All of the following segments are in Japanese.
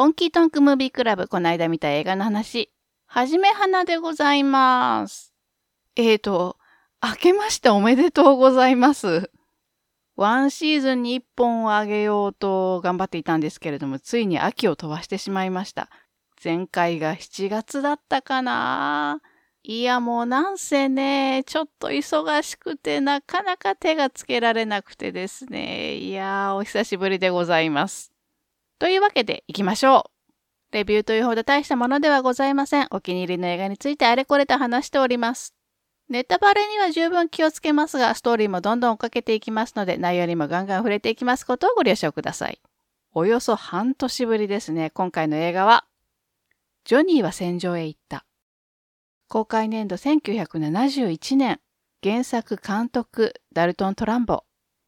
ホンキートンクムービークラブ、この間見た映画の話。はじめはなでございます。えーと、明けましておめでとうございます。ワンシーズンに一本をあげようと頑張っていたんですけれども、ついに秋を飛ばしてしまいました。前回が7月だったかないやもうなんせね、ちょっと忙しくてなかなか手がつけられなくてですね。いやー、お久しぶりでございます。というわけで行きましょう。レビューというほど大したものではございません。お気に入りの映画についてあれこれと話しております。ネタバレには十分気をつけますが、ストーリーもどんどん追っかけていきますので、内容にもガンガン触れていきますことをご了承ください。およそ半年ぶりですね。今回の映画は、ジョニーは戦場へ行った。公開年度1971年、原作監督ダルトン・トランボ、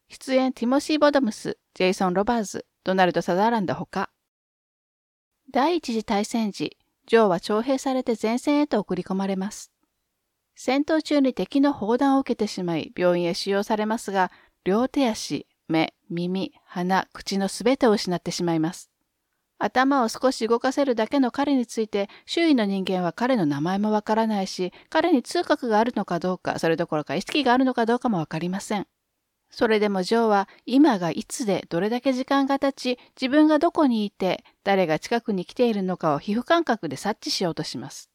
出演ティモシー・ボドムス、ジェイソン・ロバーズ、ドナルド・サザーランドほか、第一次大戦時、ジョーは徴兵されて前線へと送り込まれます。戦闘中に敵の砲弾を受けてしまい、病院へ収容されますが、両手足、目、耳、鼻、口のすべてを失ってしまいます。頭を少し動かせるだけの彼について、周囲の人間は彼の名前もわからないし、彼に通覚があるのかどうか、それどころか意識があるのかどうかもわかりません。それでもジョーは今がいつでどれだけ時間が経ち、自分がどこにいて、誰が近くに来ているのかを皮膚感覚で察知しようとします。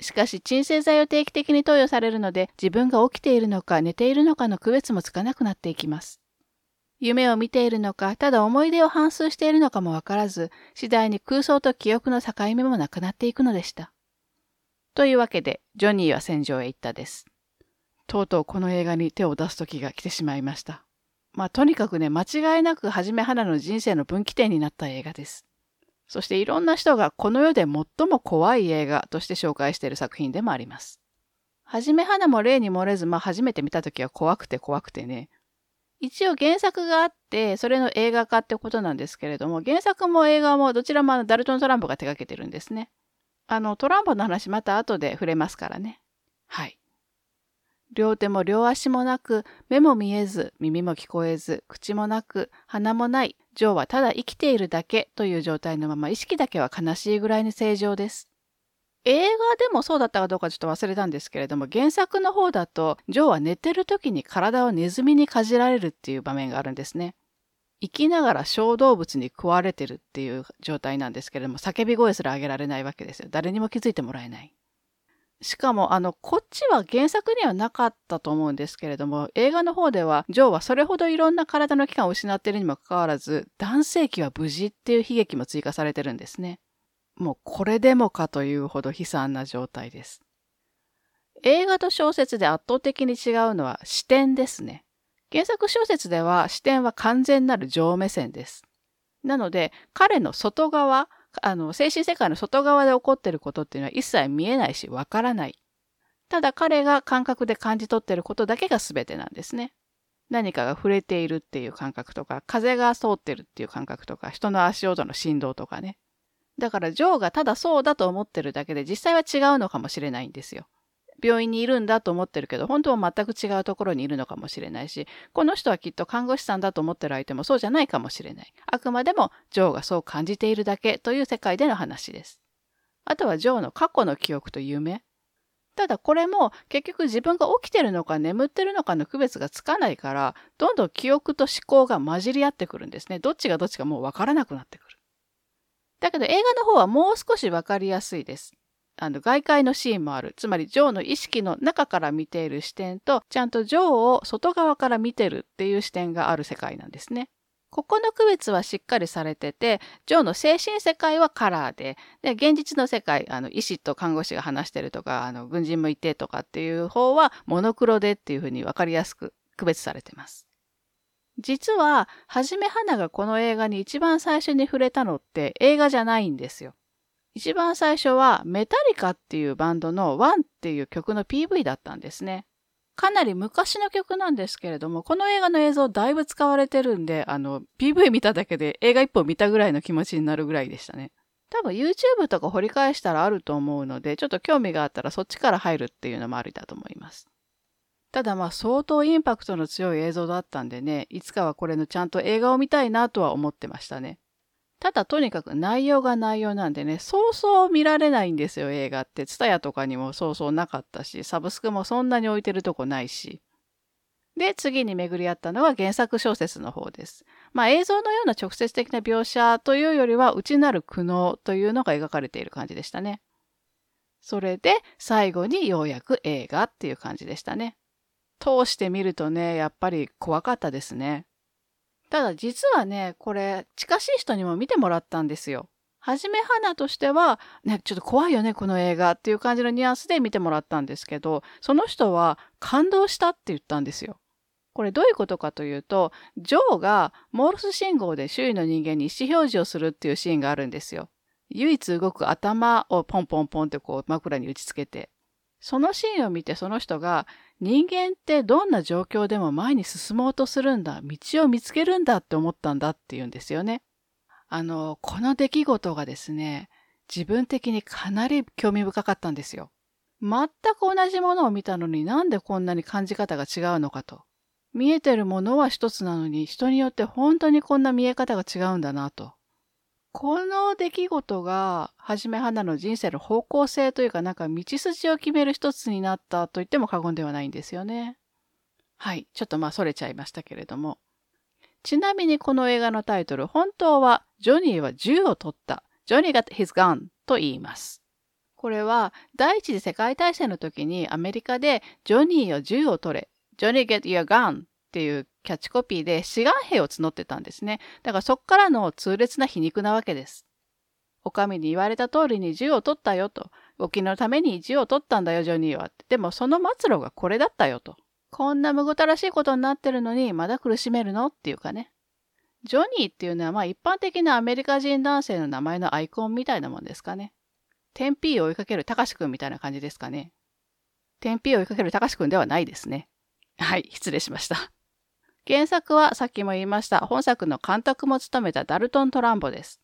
しかし鎮静剤を定期的に投与されるので、自分が起きているのか寝ているのかの区別もつかなくなっていきます。夢を見ているのか、ただ思い出を反芻しているのかもわからず、次第に空想と記憶の境目もなくなっていくのでした。というわけで、ジョニーは戦場へ行ったです。とうとうこの映画に手を出す時が来てしまいました。まあ、とにかくね、間違いなくはじめはなの人生の分岐点になった映画です。そしていろんな人がこの世で最も怖い映画として紹介している作品でもあります。はじめはなも例に漏れず、まあ初めて見た時は怖くて怖くてね、一応原作があって、それの映画化ってことなんですけれども、原作も映画もどちらもダルトン・トランボが手掛けてるんですね。あの、トランボの話また後で触れますからね。はい。両手も両足もなく、目も見えず、耳も聞こえず、口もなく、鼻もない、ジョーはただ生きているだけという状態のまま意識だけは悲しいぐらいに正常です。映画でもそうだったかどうかちょっと忘れたんですけれども、原作の方だと、ジョーは寝てる時に体をネズミにかじられるっていう場面があるんですね。生きながら小動物に食われてるっていう状態なんですけれども、叫び声すら上げられないわけですよ。誰にも気づいてもらえない。しかも、あの、こっちは原作にはなかったと思うんですけれども、映画の方では、ジョーはそれほどいろんな体の器官を失っているにもかかわらず、男性器は無事っていう悲劇も追加されてるんですね。もうこれでもかというほど悲惨な状態です。映画と小説で圧倒的に違うのは視点ですね。原作小説では視点は完全なる上目線です。なので彼の外側、あの精神世界の外側で起こっていることっていうのは一切見えないしわからない。ただ彼が感覚で感じ取っていることだけが全てなんですね。何かが触れているっていう感覚とか、風が通ってるっていう感覚とか、人の足音の振動とかね。だからジョーがただそうだと思ってるだけで実際は違うのかもしれないんですよ。病院にいるんだと思ってるけど、本当は全く違うところにいるのかもしれないし、この人はきっと看護師さんだと思ってる相手もそうじゃないかもしれない。あくまでもジョーがそう感じているだけという世界での話です。あとはジョーの過去の記憶と夢。ただこれも結局自分が起きてるのか眠ってるのかの区別がつかないから、どんどん記憶と思考が混じり合ってくるんですね。どっちがどっちかもうわからなくなってくる。だけど映画の方はもう少しわかりやすいです。あの外界のシーンもある。つまりジョーの意識の中から見ている視点と、ちゃんとジョーを外側から見てるっていう視点がある世界なんですね。ここの区別はしっかりされてて、ジョーの精神世界はカラーで、で、現実の世界、あの、医師と看護師が話してるとか、あの、軍人もいてとかっていう方は、モノクロでっていうふうにわかりやすく区別されてます。実は、はじめはながこの映画に一番最初に触れたのって映画じゃないんですよ。一番最初はメタリカっていうバンドのワンっていう曲の PV だったんですね。かなり昔の曲なんですけれども、この映画の映像だいぶ使われてるんで、あの、PV 見ただけで映画一本見たぐらいの気持ちになるぐらいでしたね。多分 YouTube とか掘り返したらあると思うので、ちょっと興味があったらそっちから入るっていうのもありだと思います。ただまあ相当インパクトの強い映像だったんでね、いつかはこれのちゃんと映画を見たいなとは思ってましたね。ただとにかく内容が内容なんでね、そうそう見られないんですよ、映画って。ツタヤとかにもそうそうなかったし、サブスクもそんなに置いてるとこないし。で、次に巡り合ったのは原作小説の方です。まあ映像のような直接的な描写というよりは、内なる苦悩というのが描かれている感じでしたね。それで最後にようやく映画っていう感じでしたね。通してみるとね、やっぱり怖かったですね。ただ実はね、これ近しい人にも見てもらったんですよ。はじめ花としては、ね、ちょっと怖いよね、この映画っていう感じのニュアンスで見てもらったんですけど、その人は感動したって言ったんですよ。これどういうことかというと、ジョーがモールス信号で周囲の人間に意思表示をするっていうシーンがあるんですよ。唯一動く頭をポンポンポンってこう枕に打ち付けて。そのシーンを見てその人が人間ってどんな状況でも前に進もうとするんだ、道を見つけるんだって思ったんだって言うんですよね。あの、この出来事がですね、自分的にかなり興味深かったんですよ。全く同じものを見たのになんでこんなに感じ方が違うのかと。見えてるものは一つなのに人によって本当にこんな見え方が違うんだなと。この出来事が、はじめ花の人生の方向性というか、なんか道筋を決める一つになったと言っても過言ではないんですよね。はい。ちょっとまあ、それちゃいましたけれども。ちなみにこの映画のタイトル、本当は、ジョニーは銃を取った。ジョニー got his gun と言います。これは、第一次世界大戦の時にアメリカで、ジョニーよ銃を取れ。ジョニー get your gun っていうキャッチコピーで志願兵を募ってたんですね。だからそっからの痛烈な皮肉なわけです。お上に言われた通りに銃を取ったよと。沖のために銃を取ったんだよ、ジョニーは。でもその末路がこれだったよと。こんなむごたらしいことになってるのに、まだ苦しめるのっていうかね。ジョニーっていうのはまあ一般的なアメリカ人男性の名前のアイコンみたいなもんですかね。テンピーを追いかけるたかしくんみたいな感じですかね。テンピーを追いかけるたかしくんではないですね。はい、失礼しました。原作はさっきも言いました、本作の監督も務めたダルトン・トランボです。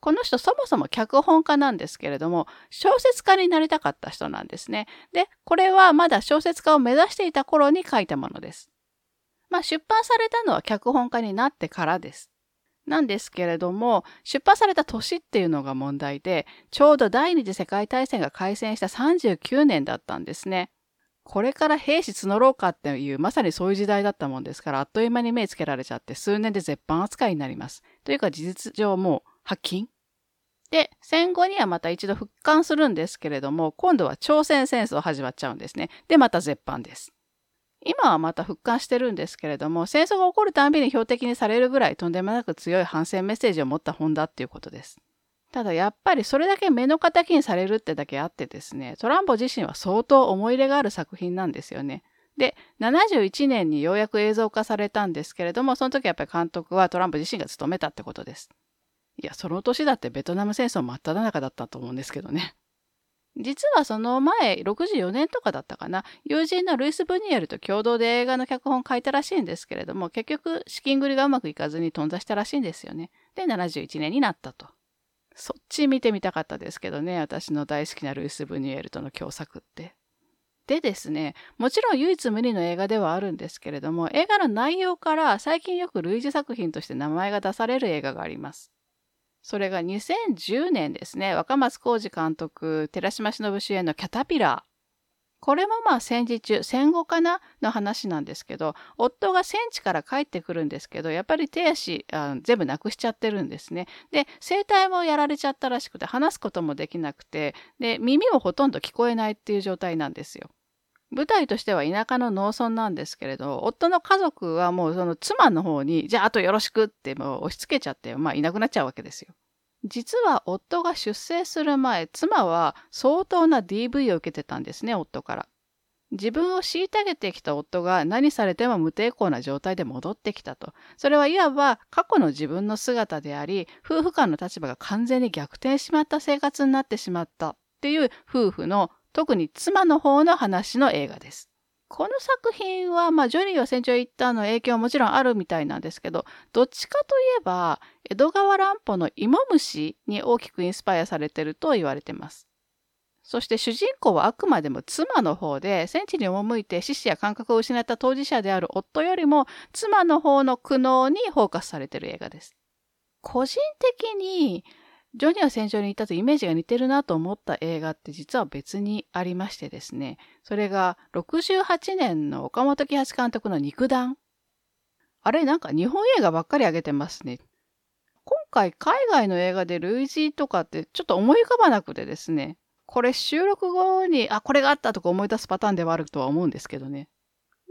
この人そもそも脚本家なんですけれども、小説家になりたかった人なんですね。で、これはまだ小説家を目指していた頃に書いたものです。まあ出版されたのは脚本家になってからです。なんですけれども、出版された年っていうのが問題で、ちょうど第二次世界大戦が開戦した39年だったんですね。これから兵士募ろうかっていう、まさにそういう時代だったもんですから、あっという間に目つけられちゃって、数年で絶版扱いになります。というか、事実上もう、発禁で、戦後にはまた一度復刊するんですけれども、今度は朝鮮戦争始まっちゃうんですね。で、また絶版です。今はまた復刊してるんですけれども、戦争が起こるたんびに標的にされるぐらいとんでもなく強い反戦メッセージを持った本だっていうことです。ただやっぱりそれだけ目の敵にされるってだけあってですね、トランボ自身は相当思い入れがある作品なんですよね。で、71年にようやく映像化されたんですけれども、その時やっぱり監督はトランプ自身が務めたってことです。いや、その年だってベトナム戦争真っ只中だったと思うんですけどね。実はその前、64年とかだったかな、友人のルイス・ブニエルと共同で映画の脚本書いたらしいんですけれども、結局資金繰りがうまくいかずに頓挫したらしいんですよね。で、71年になったと。そっち見てみたかったですけどね、私の大好きなルイス・ブニュエルとの共作って。でですね、もちろん唯一無二の映画ではあるんですけれども、映画の内容から最近よく類似作品として名前が出される映画があります。それが2010年ですね、若松浩二監督、寺島しのぶ主演のキャタピラー。これもまあ戦時中、戦後かなの話なんですけど、夫が戦地から帰ってくるんですけど、やっぱり手足あ全部なくしちゃってるんですね。で、声帯もやられちゃったらしくて、話すこともできなくて、で、耳もほとんど聞こえないっていう状態なんですよ。舞台としては田舎の農村なんですけれど、夫の家族はもうその妻の方に、じゃああとよろしくってもう押し付けちゃって、まあいなくなっちゃうわけですよ。実は夫が出生する前、妻は相当な DV を受けてたんですね、夫から。自分を虐げてきた夫が何されても無抵抗な状態で戻ってきたと。それはいわば過去の自分の姿であり、夫婦間の立場が完全に逆転ししまった生活になってしまったっていう夫婦の特に妻の方の話の映画です。この作品は、まあ、ジョニーは船長行ったの影響はもちろんあるみたいなんですけど、どっちかといえば、江戸川乱歩の芋虫に大きくインスパイアされてると言われてます。そして主人公はあくまでも妻の方で、戦地に赴いて死死や感覚を失った当事者である夫よりも、妻の方の苦悩にフォーカスされている映画です。個人的にジョニーは戦場に行ったとイメージが似てるなと思った映画って実は別にありましてですね。それが68年の岡本喜八監督の肉弾。あれなんか日本映画ばっかり上げてますね。今回海外の映画で類似とかってちょっと思い浮かばなくてですね。これ収録後に、あ、これがあったとか思い出すパターンではあるとは思うんですけどね。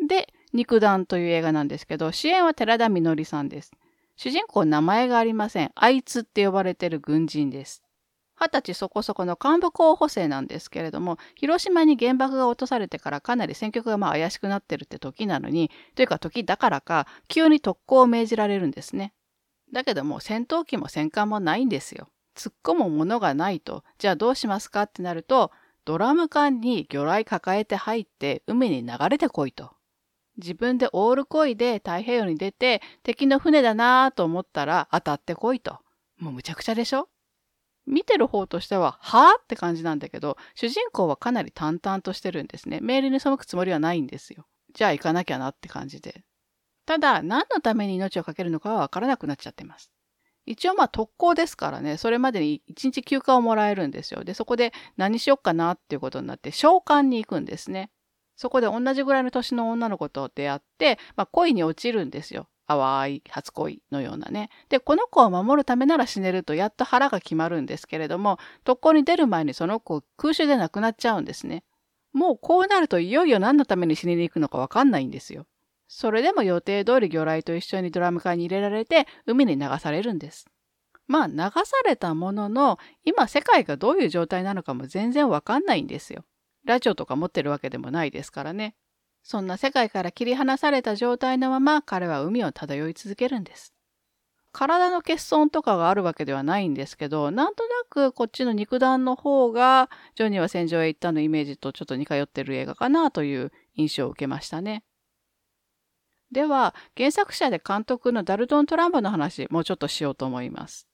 で、肉弾という映画なんですけど、主演は寺田みのりさんです。主人公名前がありません。あいつって呼ばれてる軍人です。二十歳そこそこの幹部候補生なんですけれども、広島に原爆が落とされてからかなり戦局がまあ怪しくなってるって時なのに、というか時だからか、急に特攻を命じられるんですね。だけども戦闘機も戦艦もないんですよ。突っ込むものがないと、じゃあどうしますかってなると、ドラム缶に魚雷抱えて入って海に流れてこいと。自分でオールこいで太平洋に出て敵の船だなぁと思ったら当たってこいと。もうむちゃくちゃでしょ？見てる方としては、はぁって感じなんだけど、主人公はかなり淡々としてるんですね。命令に背くつもりはないんですよ。じゃあ行かなきゃなって感じで。ただ、何のために命を懸けるのかはわからなくなっちゃってます。一応まあ特攻ですからね、それまでに一日休暇をもらえるんですよ。で、そこで何しよっかなっていうことになって、召喚に行くんですね。そこで同じぐらいの年の女の子と出会って、まあ、恋に落ちるんですよ。淡い初恋のようなね。で、この子を守るためなら死ねるとやっと腹が決まるんですけれども、特攻に出る前にその子空襲で亡くなっちゃうんですね。もうこうなるといよいよ何のために死にに行くのかわかんないんですよ。それでも予定通り魚雷と一緒にドラム缶に入れられて海に流されるんです。まあ流されたものの、今世界がどういう状態なのかも全然わかんないんですよ。ラジオとか持ってるわけでもないですからね。そんな世界から切り離された状態のまま彼は海を漂い続けるんです。体の欠損とかがあるわけではないんですけど、なんとなくこっちの肉弾の方が、ジョニーは戦場へ行ったのイメージとちょっと似通ってる映画かなという印象を受けましたね。では、原作者で監督のダルトン・トランボの話、もうちょっとしようと思います。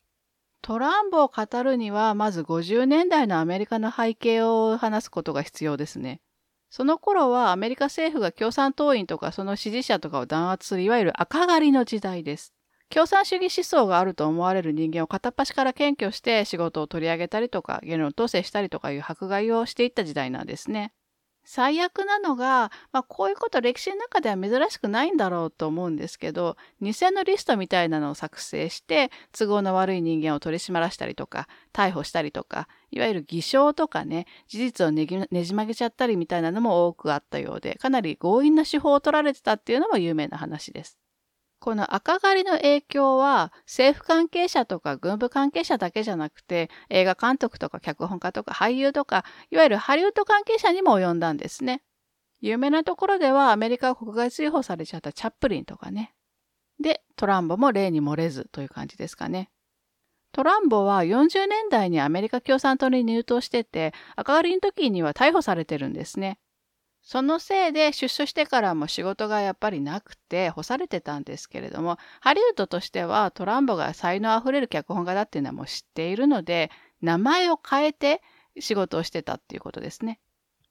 トランプを語るには、まず50年代のアメリカの背景を話すことが必要ですね。その頃はアメリカ政府が共産党員とかその支持者とかを弾圧するいわゆる赤狩りの時代です。共産主義思想があると思われる人間を片っ端から検挙して仕事を取り上げたりとか、言論統制したりとかいう迫害をしていった時代なんですね。最悪なのが、まあ、こういうこと歴史の中では珍しくないんだろうと思うんですけど、偽のリストみたいなのを作成して、都合の悪い人間を取り締まらしたりとか、逮捕したりとか、いわゆる偽証とかね、事実をねじ曲げちゃったりみたいなのも多くあったようで、かなり強引な手法を取られてたっていうのも有名な話です。この赤狩りの影響は政府関係者とか軍部関係者だけじゃなくて映画監督とか脚本家とか俳優とかいわゆるハリウッド関係者にも及んだんですね。有名なところではアメリカ国外追放されちゃったチャップリンとかね。で、トランボも例に漏れずという感じですかね。トランボは40年代にアメリカ共産党に入党してて赤狩りの時には逮捕されてるんですね。そのせいで出所してからも仕事がやっぱりなくて干されてたんですけれども、ハリウッドとしてはトランボが才能あふれる脚本家だっていうのはもう知っているので、名前を変えて仕事をしてたっていうことですね。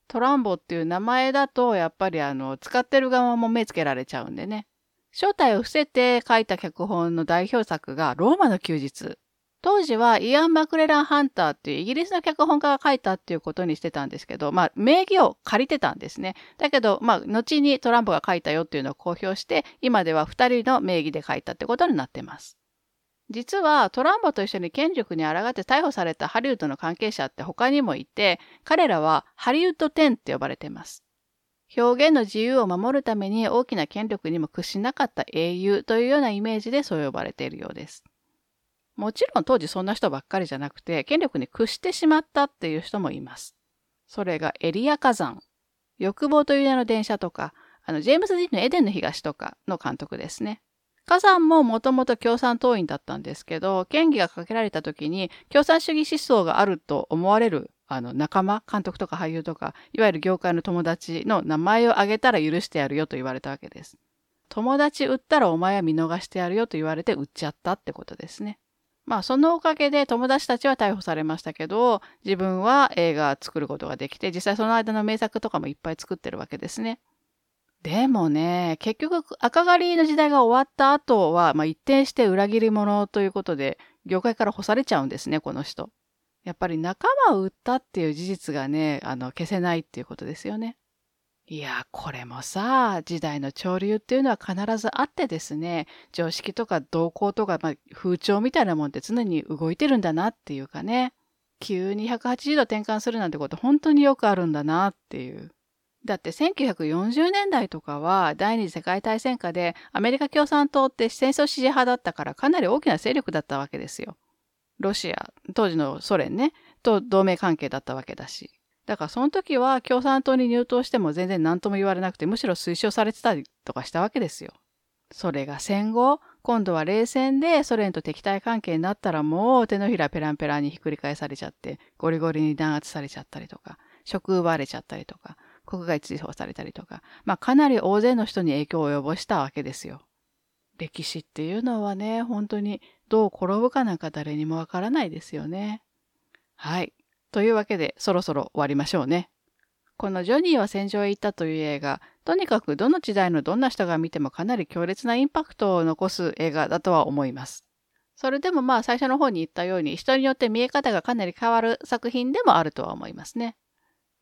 トランボっていう名前だと、やっぱりあの、使ってる側も目つけられちゃうんでね。正体を伏せて書いた脚本の代表作がローマの休日当時はイアン・マクレラン・ハンターっていうイギリスの脚本家が書いたっていうことにしてたんですけど、まあ、名義を借りてたんですね。だけど、まあ、後にトランプが書いたよっていうのを公表して、今では2人の名義で書いたってことになってます。実はトランボと一緒に権力に抗って逮捕されたハリウッドの関係者って他にもいて、彼らはハリウッド10って呼ばれてます。表現の自由を守るために大きな権力にも屈しなかった英雄というようなイメージでそう呼ばれているようです。もちろん当時そんな人ばっかりじゃなくて、権力に屈してしまったっていう人もいます。それがエリア火山、欲望という名の電車とか、あの、ジェームズ・ディーンのエデンの東とかの監督ですね。火山ももともと共産党員だったんですけど、権威がかけられた時に共産主義思想があると思われるあの仲間、監督とか俳優とか、いわゆる業界の友達の名前を挙げたら許してやるよと言われたわけです。友達売ったらお前は見逃してやるよと言われて売っちゃったってことですね。まあそのおかげで友達たちは逮捕されましたけど、自分は映画作ることができて、実際その間の名作とかもいっぱい作ってるわけですね。でもね、結局赤狩りの時代が終わった後は、まあ、一転して裏切り者ということで、業界から干されちゃうんですね、この人。やっぱり仲間を売ったっていう事実がね、あの、消せないっていうことですよね。いや、これもさ、時代の潮流っていうのは必ずあってですね、常識とか動向とか、まあ、風潮みたいなもんって常に動いてるんだなっていうかね、急に180度転換するなんてこと本当によくあるんだなっていう。だって1940年代とかは第二次世界大戦下でアメリカ共産党って戦争支持派だったからかなり大きな勢力だったわけですよ。ロシア、当時のソ連ね、と同盟関係だったわけだし。だからその時は共産党に入党しても全然何とも言われなくてむしろ推奨されてたりとかしたわけですよ。それが戦後、今度は冷戦でソ連と敵対関係になったらもう手のひらペランペランにひっくり返されちゃってゴリゴリに弾圧されちゃったりとか、職奪われちゃったりとか、国外追放されたりとか、まあかなり大勢の人に影響を及ぼしたわけですよ。歴史っていうのはね、本当にどう転ぶかなんか誰にもわからないですよね。はい。というわけで、そろそろ終わりましょうね。このジョニーは戦場へ行ったという映画、とにかくどの時代のどんな人が見てもかなり強烈なインパクトを残す映画だとは思います。それでもまあ最初の方に言ったように人によって見え方がかなり変わる作品でもあるとは思いますね。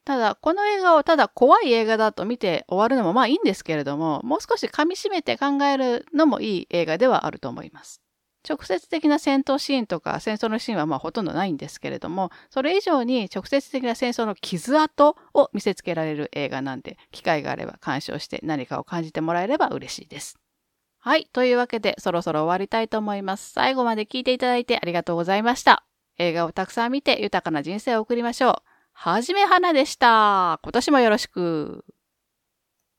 ただ、この映画をただ怖い映画だと見て終わるのもまあいいんですけれども、もう少し噛み締めて考えるのもいい映画ではあると思います。直接的な戦闘シーンとか戦争のシーンはまあほとんどないんですけれども、それ以上に直接的な戦争の傷跡を見せつけられる映画なんで、機会があれば鑑賞して何かを感じてもらえれば嬉しいです。はい。というわけで、そろそろ終わりたいと思います。最後まで聞いていただいてありがとうございました。映画をたくさん見て豊かな人生を送りましょう。はじめはなでした。今年もよろしく。